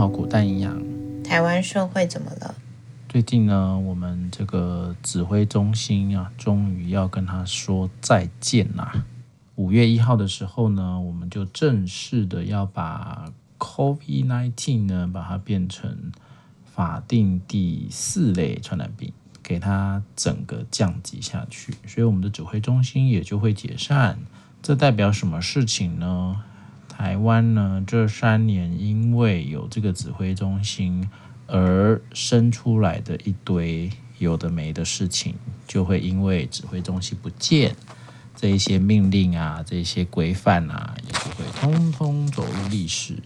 好古代营养。台湾社会怎么了？最近呢，我们这个指挥中心啊，终于要跟他说再见啦。五月一号的时候呢，我们就正式的要把 COVID-19 呢，把它变成法定第四类传染病，给它整个降级下去，所以我们的指挥中心也就会解散。这代表什么事情呢？台湾呢，这三年因为有这个指挥中心而生出来的一堆有的没的事情，就会因为指挥中心不见，这一些命令啊，这一些规范啊，也就会通通走入历史。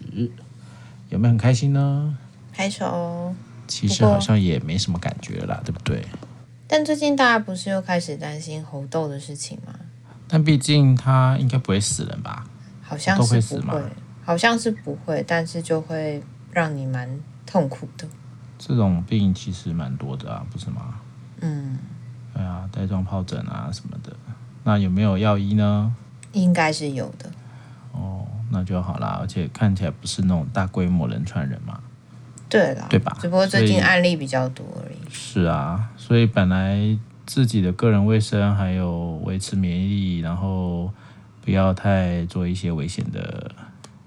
有没有很开心呢？拍手。其实好像也没什么感觉了啦，对不对？但最近大家不是又开始担心猴痘的事情吗？但毕竟他应该不会死人吧？好像是不会，好像是不会，但是就会让你蛮痛苦的。这种病其实蛮多的啊，不是吗？嗯，对啊，带状疱疹啊什么的。那有没有药医呢？应该是有的。哦，那就好啦。而且看起来不是那种大规模人传人嘛。对啦，对吧？只不过最近案例比较多而已。是啊，所以本来自己的个人卫生还有维持免疫力，然后。不要太做一些危险的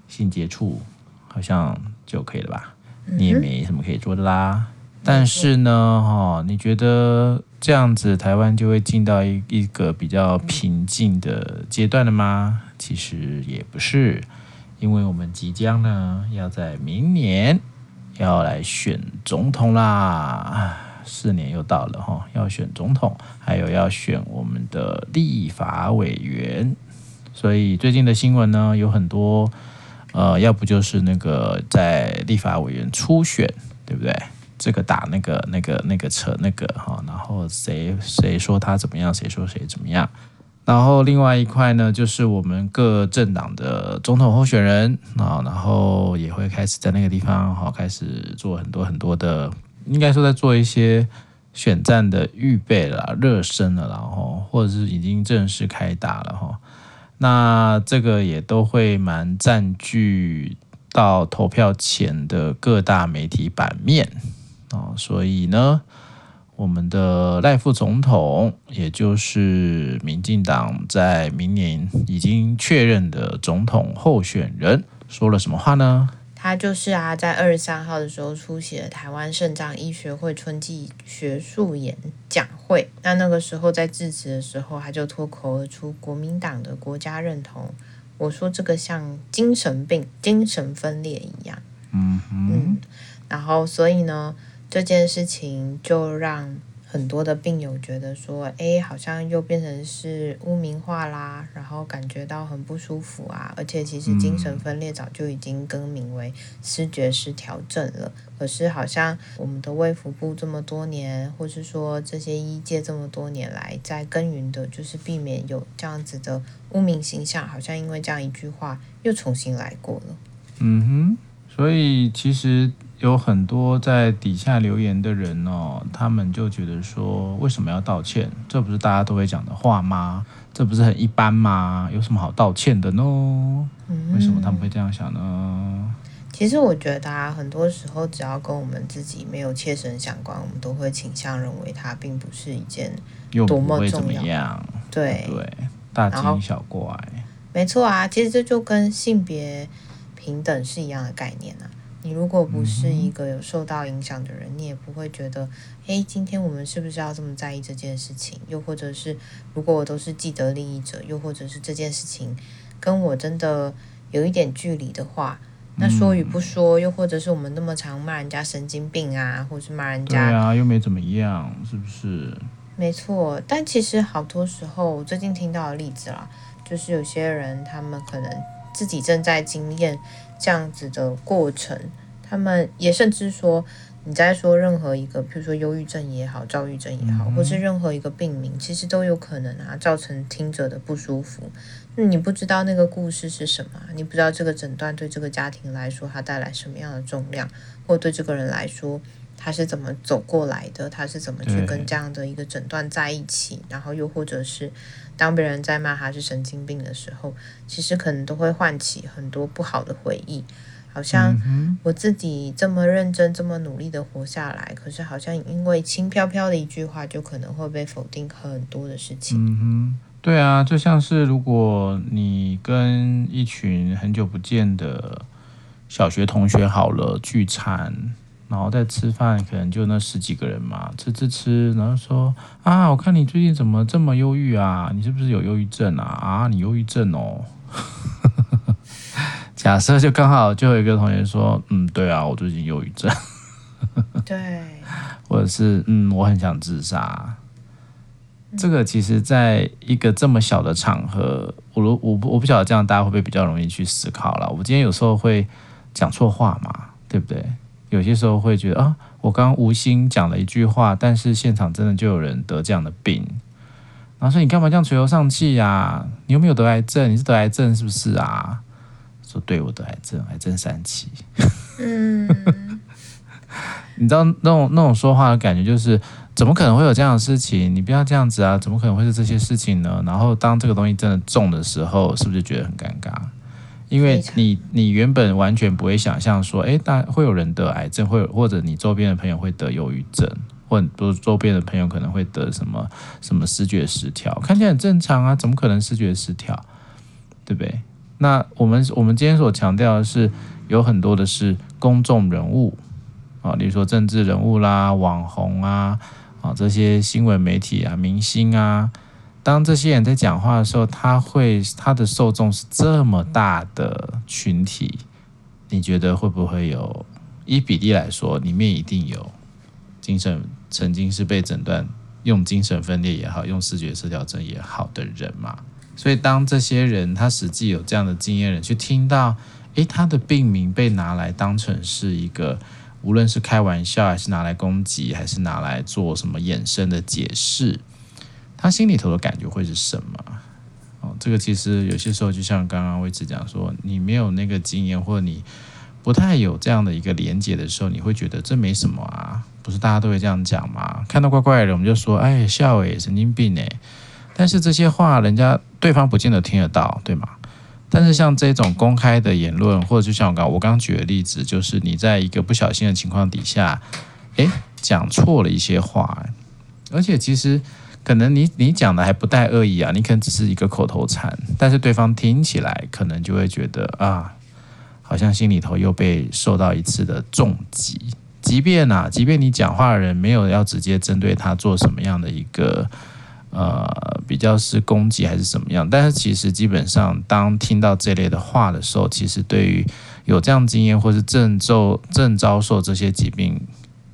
性接触，好像就可以了吧？你也没什么可以做的啦。但是呢，哈，你觉得这样子台湾就会进到一一个比较平静的阶段了吗？其实也不是，因为我们即将呢要在明年要来选总统啦，四年又到了哈，要选总统，还有要选我们的立法委员。所以最近的新闻呢，有很多，呃，要不就是那个在立法委员初选，对不对？这个打那个那个那个扯那个哈，然后谁谁说他怎么样，谁说谁怎么样。然后另外一块呢，就是我们各政党的总统候选人啊，然后也会开始在那个地方哈，开始做很多很多的，应该说在做一些选战的预备了、热身了，然后或者是已经正式开打了哈。那这个也都会蛮占据到投票前的各大媒体版面哦，所以呢，我们的赖副总统，也就是民进党在明年已经确认的总统候选人，说了什么话呢？他就是啊，在二十三号的时候出席了台湾肾脏医学会春季学术演讲会。那那个时候在致辞的时候，他就脱口而出国民党的国家认同。我说这个像精神病、精神分裂一样。嗯嗯。然后所以呢，这件事情就让。很多的病友觉得说，哎，好像又变成是污名化啦，然后感觉到很不舒服啊。而且其实精神分裂早就已经更名为失觉失调症了。可是好像我们的卫福部这么多年，或是说这些医界这么多年来，在耕耘的就是避免有这样子的污名形象，好像因为这样一句话又重新来过了。嗯哼，所以其实。有很多在底下留言的人哦，他们就觉得说，为什么要道歉？这不是大家都会讲的话吗？这不是很一般吗？有什么好道歉的呢？嗯，为什么他们会这样想呢？其实我觉得啊，很多时候只要跟我们自己没有切身相关，我们都会倾向认为它并不是一件多么重要。样对对，大惊小怪。没错啊，其实这就跟性别平等是一样的概念啊。你如果不是一个有受到影响的人，你也不会觉得，诶，今天我们是不是要这么在意这件事情？又或者是，如果我都是既得利益者，又或者是这件事情跟我真的有一点距离的话，那说与不说，又或者是我们那么常骂人家神经病啊，或者是骂人家，对啊，又没怎么样，是不是？没错，但其实好多时候，我最近听到的例子啦，就是有些人他们可能自己正在经验。这样子的过程，他们也甚至说，你在说任何一个，比如说忧郁症也好，躁郁症也好，或是任何一个病名，其实都有可能啊，造成听者的不舒服。那你不知道那个故事是什么，你不知道这个诊断对这个家庭来说，它带来什么样的重量，或对这个人来说，他是怎么走过来的，他是怎么去跟这样的一个诊断在一起，然后又或者是。当别人在骂他是神经病的时候，其实可能都会唤起很多不好的回忆。好像我自己这么认真、这么努力的活下来，可是好像因为轻飘飘的一句话，就可能会被否定很多的事情。嗯哼，对啊，就像是如果你跟一群很久不见的小学同学好了聚餐，然后在吃饭，可能就那十几个人嘛，吃吃吃，然后说啊，我看你最近怎么这么忧郁啊？你是不是有忧郁症啊？啊，你忧郁症哦。假设就刚好就有一个同学说，嗯，对啊，我最近忧郁症。对，或者是嗯，我很想自杀。这个其实在一个这么小的场合，我我我不我不晓得这样大家会不会比较容易去思考了。我今天有时候会讲错话嘛，对不对？有些时候会觉得啊，我刚刚无心讲了一句话，但是现场真的就有人得这样的病。然后说你干嘛这样垂头丧气呀？你有没有得癌症？你是得癌症是不是啊？说对，我得癌症，癌症三期。嗯，你知道那种那种说话的感觉，就是怎么可能会有这样的事情？你不要这样子啊！怎么可能会是这些事情呢？然后当这个东西真的中的时候，是不是觉得很尴尬？因为你你原本完全不会想象说，哎，大会有人得癌症，会或者你周边的朋友会得忧郁症，或者周边的朋友可能会得什么什么视觉失调，看起来很正常啊，怎么可能视觉失调？对不对？那我们我们今天所强调的是，有很多的是公众人物啊，例如说政治人物啦、网红啊、啊这些新闻媒体啊、明星啊，当这些人在讲话的时候，他会他的受众是这么大的群体，你觉得会不会有？以比例来说，里面一定有精神曾经是被诊断用精神分裂也好，用视觉失调症也好的人嘛？所以，当这些人他实际有这样的经验人去听到，诶，他的病名被拿来当成是一个，无论是开玩笑，还是拿来攻击，还是拿来做什么衍生的解释，他心里头的感觉会是什么？哦，这个其实有些时候就像刚刚威志讲说，你没有那个经验，或者你不太有这样的一个连结的时候，你会觉得这没什么啊，不是大家都会这样讲吗？看到怪怪的，我们就说，哎，笑诶，神经病诶。但是这些话，人家对方不见得听得到，对吗？但是像这种公开的言论，或者就像我刚我刚举的例子，就是你在一个不小心的情况底下，诶，讲错了一些话，而且其实可能你你讲的还不带恶意啊，你可能只是一个口头禅，但是对方听起来可能就会觉得啊，好像心里头又被受到一次的重击。即便啊，即便你讲话的人没有要直接针对他做什么样的一个。呃，比较是攻击还是怎么样？但是其实基本上，当听到这类的话的时候，其实对于有这样经验或是正受正遭受这些疾病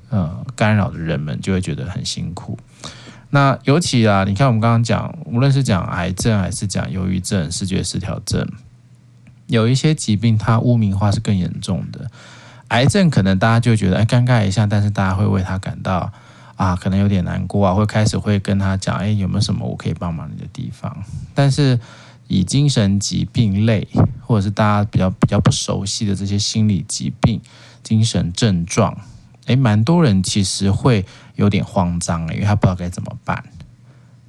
呃干扰的人们，就会觉得很辛苦。那尤其啊，你看我们刚刚讲，无论是讲癌症还是讲忧郁症、视觉失调症，有一些疾病它污名化是更严重的。癌症可能大家就觉得哎尴尬一下，但是大家会为他感到。啊，可能有点难过啊，会开始会跟他讲，哎，有没有什么我可以帮忙你的地方？但是以精神疾病类，或者是大家比较比较不熟悉的这些心理疾病、精神症状，哎，蛮多人其实会有点慌张，因为他不知道该怎么办。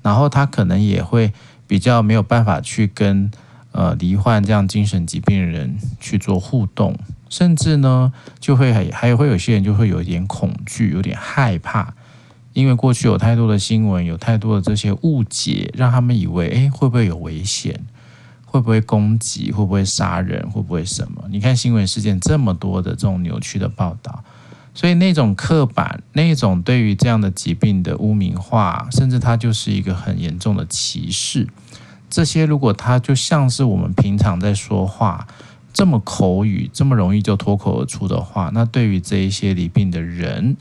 然后他可能也会比较没有办法去跟呃罹患这样精神疾病的人去做互动，甚至呢，就会还还会有些人就会有一点恐惧，有点害怕。因为过去有太多的新闻，有太多的这些误解，让他们以为，哎，会不会有危险？会不会攻击？会不会杀人？会不会什么？你看新闻事件这么多的这种扭曲的报道，所以那种刻板，那种对于这样的疾病的污名化，甚至它就是一个很严重的歧视。这些如果它就像是我们平常在说话这么口语，这么容易就脱口而出的话，那对于这一些罹病的人。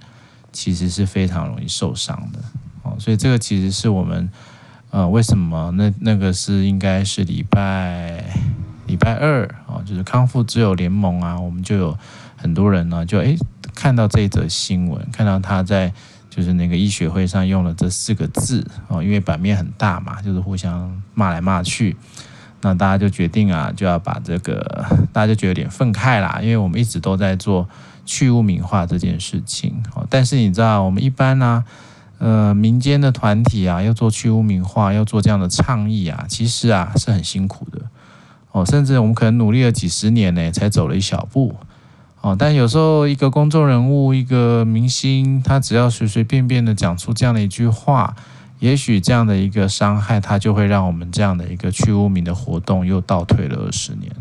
其实是非常容易受伤的哦，所以这个其实是我们呃为什么那那个是应该是礼拜礼拜二啊，就是康复之友联盟啊，我们就有很多人呢就诶看到这则新闻，看到他在就是那个医学会上用了这四个字哦，因为版面很大嘛，就是互相骂来骂去，那大家就决定啊就要把这个大家就觉得有点愤慨啦，因为我们一直都在做。去污名化这件事情哦，但是你知道，我们一般呢、呃，民间的团体啊，要做去污名化，要做这样的倡议啊，其实啊是很辛苦的哦。甚至我们可能努力了几十年呢，才走了一小步，哦，但有时候一个公众人物、一个明星，他只要随随便便的讲出这样的一句话，也许这样的一个伤害，他就会让我们这样的一个去污名的活动又倒退了二十年。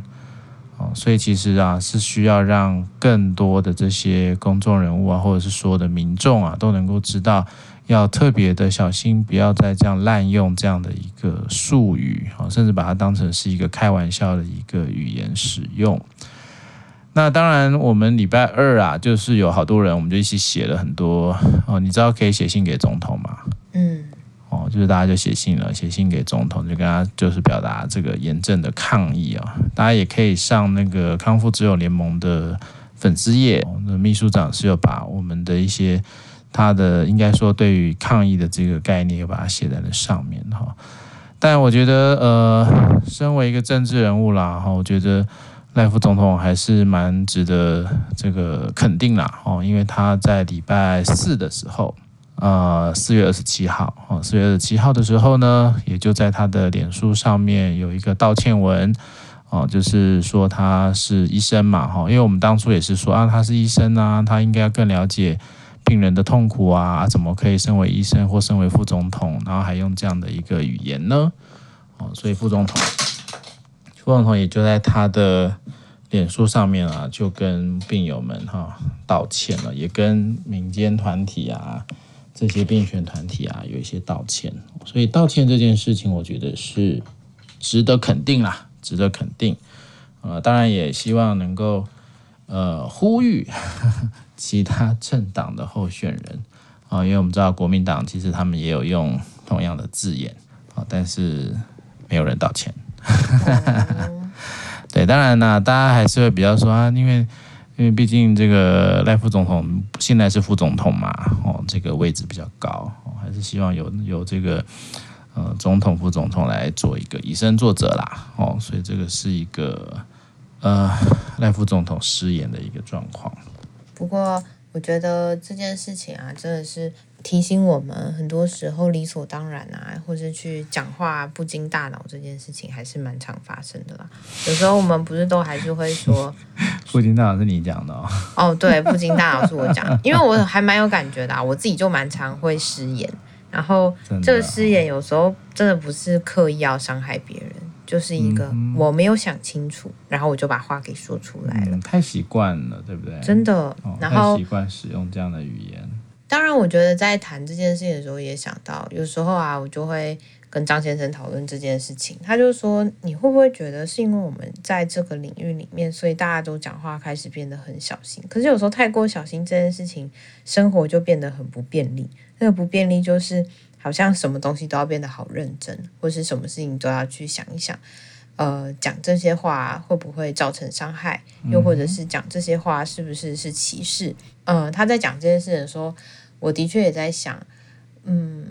哦，所以其实啊，是需要让更多的这些公众人物啊，或者是说的民众啊，都能够知道，要特别的小心，不要再这样滥用这样的一个术语，哦，甚至把它当成是一个开玩笑的一个语言使用。那当然，我们礼拜二啊，就是有好多人，我们就一起写了很多哦。你知道可以写信给总统吗？嗯，哦，就是大家就写信了，写信给总统，就跟他就是表达这个严正的抗议啊。大家也可以上那个康复之友联盟的粉丝页，那秘书长是有把我们的一些他的应该说对于抗议的这个概念，又把它写在了上面哈。但我觉得，呃，身为一个政治人物啦，哈，我觉得。赖副总统还是蛮值得这个肯定啦，哦，因为他在礼拜四的时候，呃，四月二十七号，哦，四月二十七号的时候呢，也就在他的脸书上面有一个道歉文，哦，就是说他是医生嘛，哈，因为我们当初也是说啊，他是医生啊，他应该更了解病人的痛苦啊，怎么可以身为医生或身为副总统，然后还用这样的一个语言呢？哦，所以副总统，副总统也就在他的。脸书上面啊，就跟病友们哈道歉了，也跟民间团体啊这些病权团体啊有一些道歉，所以道歉这件事情，我觉得是值得肯定啦，值得肯定。呃，当然也希望能够呃呼吁 其他政党的候选人啊，因为我们知道国民党其实他们也有用同样的字眼啊，但是没有人道歉。对，当然呢，大家还是会比较说啊，因为因为毕竟这个赖副总统现在是副总统嘛，哦，这个位置比较高，哦，还是希望有有这个呃总统副总统来做一个以身作则啦，哦，所以这个是一个呃赖副总统失言的一个状况。不过我觉得这件事情啊，真的是。提醒我们，很多时候理所当然啊，或者去讲话不经大脑这件事情，还是蛮常发生的啦。有时候我们不是都还是会说，不经大脑是你讲的哦。哦，对，不经大脑是我讲，因为我还蛮有感觉的啊，我自己就蛮常会失言，然后这个失言有时候真的不是刻意要伤害别人，就是一个我没有想清楚，然后我就把话给说出来了。嗯，太习惯了，对不对？真的，然后习惯使用这样的语言。当然，我觉得在谈这件事情的时候，也想到有时候啊，我就会跟张先生讨论这件事情。他就说：“你会不会觉得是因为我们在这个领域里面，所以大家都讲话开始变得很小心？可是有时候太过小心这件事情，生活就变得很不便利。那个不便利就是好像什么东西都要变得好认真，或是什么事情都要去想一想。呃，讲这些话会不会造成伤害？又或者是讲这些话是不是是歧视？呃，他在讲这件事的时候。”我的确也在想，嗯，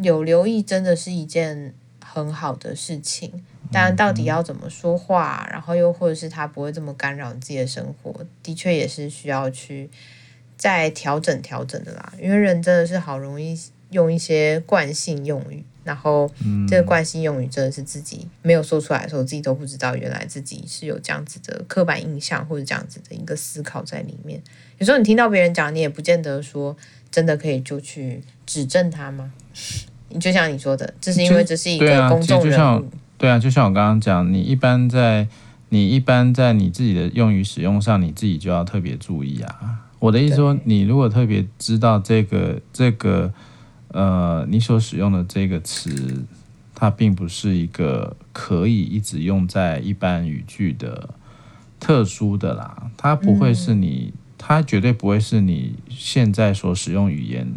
有留意真的是一件很好的事情，但到底要怎么说话，然后又或者是他不会这么干扰自己的生活，的确也是需要去再调整调整的啦。因为人真的是好容易用一些惯性用语，然后这个惯性用语真的是自己没有说出来的时候，自己都不知道原来自己是有这样子的刻板印象或者这样子的一个思考在里面。有时候你听到别人讲，你也不见得说。真的可以就去指正他吗？你就像你说的，这是因为这是一个公众人物。对啊，就像我刚刚讲，你一般在你一般在你自己的用语使用上，你自己就要特别注意啊。我的意思说，你如果特别知道这个这个呃，你所使用的这个词，它并不是一个可以一直用在一般语句的特殊的啦，它不会是你。嗯它绝对不会是你现在所使用语言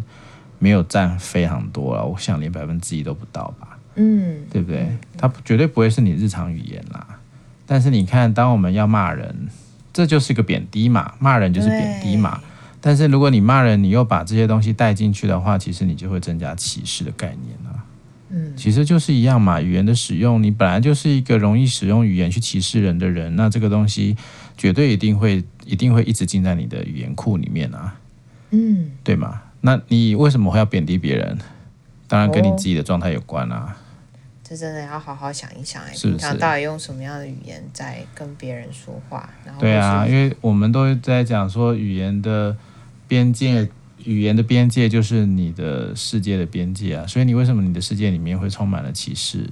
没有占非常多了，我想连百分之一都不到吧，嗯，对不对？它绝对不会是你日常语言啦。但是你看，当我们要骂人，这就是一个贬低嘛，骂人就是贬低嘛。但是如果你骂人，你又把这些东西带进去的话，其实你就会增加歧视的概念啊。嗯，其实就是一样嘛，语言的使用，你本来就是一个容易使用语言去歧视人的人，那这个东西绝对一定会。一定会一直进在你的语言库里面啊，嗯，对吗？那你为什么会要贬低别人？当然跟你自己的状态有关啊。哦，这真的要好好想一想哎，是不是？平常到底用什么样的语言在跟别人说话？然后对啊，因为我们都在讲说语言的边界，语言的边界就是你的世界的边界啊。所以你为什么你的世界里面会充满了歧视？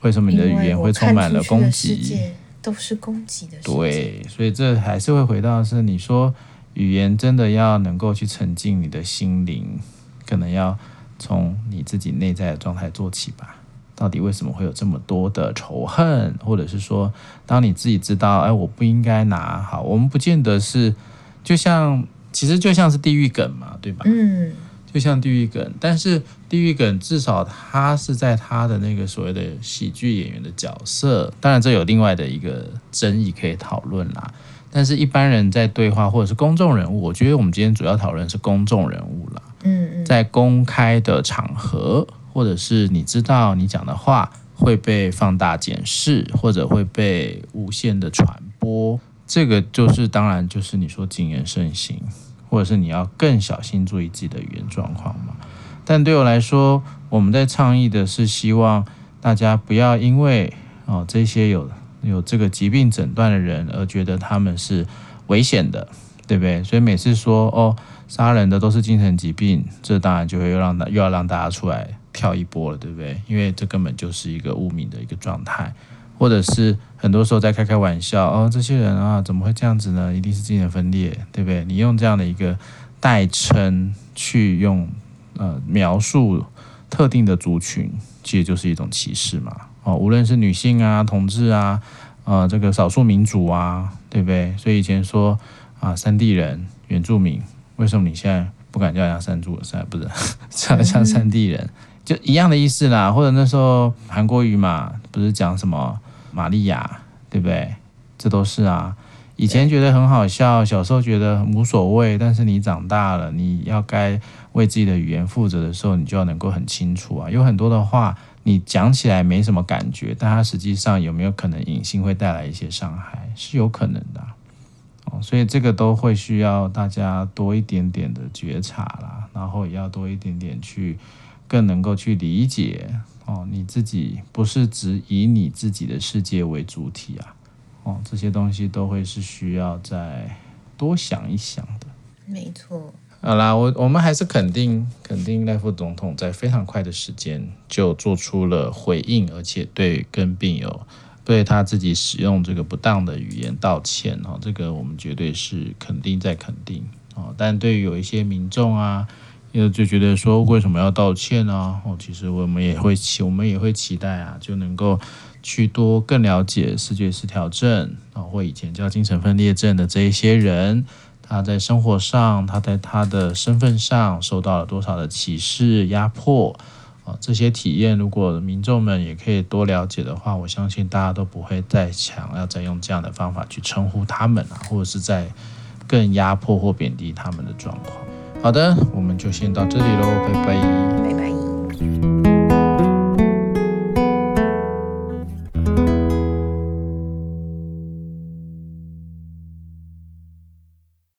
为什么你的语言会充满了攻击？都是攻击的。对，所以这还是会回到是你说语言真的要能够去沉浸你的心灵，可能要从你自己内在的状态做起吧。到底为什么会有这么多的仇恨，或者是说，当你自己知道，哎，我不应该拿好，我们不见得是，就像其实就像是地狱梗嘛，对吧？嗯，就像地狱梗，但是地狱梗至少他是在他的那个所谓的喜剧演员的角色，当然这有另外的一个争议可以讨论啦。但是一般人在对话或者是公众人物，我觉得我们今天主要讨论是公众人物啦，嗯嗯，在公开的场合。或者是你知道你讲的话会被放大检视，或者会被无限的传播，这个就是当然就是你说谨言慎行，或者是你要更小心注意自己的语言状况嘛。但对我来说，我们在倡议的是希望大家不要因为哦这些有有这个疾病诊断的人而觉得他们是危险的，对不对？所以每次说哦杀人的都是精神疾病，这当然就会又让大又要让大家出来。跳一波了，对不对？因为这根本就是一个污名的一个状态，或者是很多时候在开开玩笑哦，这些人啊，怎么会这样子呢？一定是精神分裂，对不对？你用这样的一个代称去用呃描述特定的族群，其实就是一种歧视嘛。哦，无论是女性啊、同志啊、呃这个少数民族啊，对不对？所以以前说啊，山地人、原住民，为什么你现在不敢叫人家山猪？山不是 叫像山地人？就一样的意思啦，或者那时候韩国语嘛，不是讲什么玛利亚，对不对？这都是啊。以前觉得很好笑，小时候觉得无所谓，但是你长大了，你要该为自己的语言负责的时候，你就要能够很清楚啊。有很多的话，你讲起来没什么感觉，但它实际上有没有可能隐性会带来一些伤害，是有可能的哦。所以这个都会需要大家多一点点的觉察啦，然后也要多一点点去。更能够去理解哦，你自己不是只以你自己的世界为主体啊，哦，这些东西都会是需要再多想一想的。没错。好啦，我我们还是肯定肯定赖副总统在非常快的时间就做出了回应，而且对跟病友对他自己使用这个不当的语言道歉哦，这个我们绝对是肯定在肯定哦。但对于有一些民众啊。因为就觉得说为什么要道歉呢？哦，其实我们也会期，我们也会期待啊，就能够去多更了解视觉失调症啊，或以前叫精神分裂症的这一些人，他在生活上，他在他的身份上受到了多少的歧视、压迫啊？这些体验，如果民众们也可以多了解的话，我相信大家都不会再想要再用这样的方法去称呼他们啊，或者是在更压迫或贬低他们的状况。好的，我们就先到这里喽，拜拜，拜拜。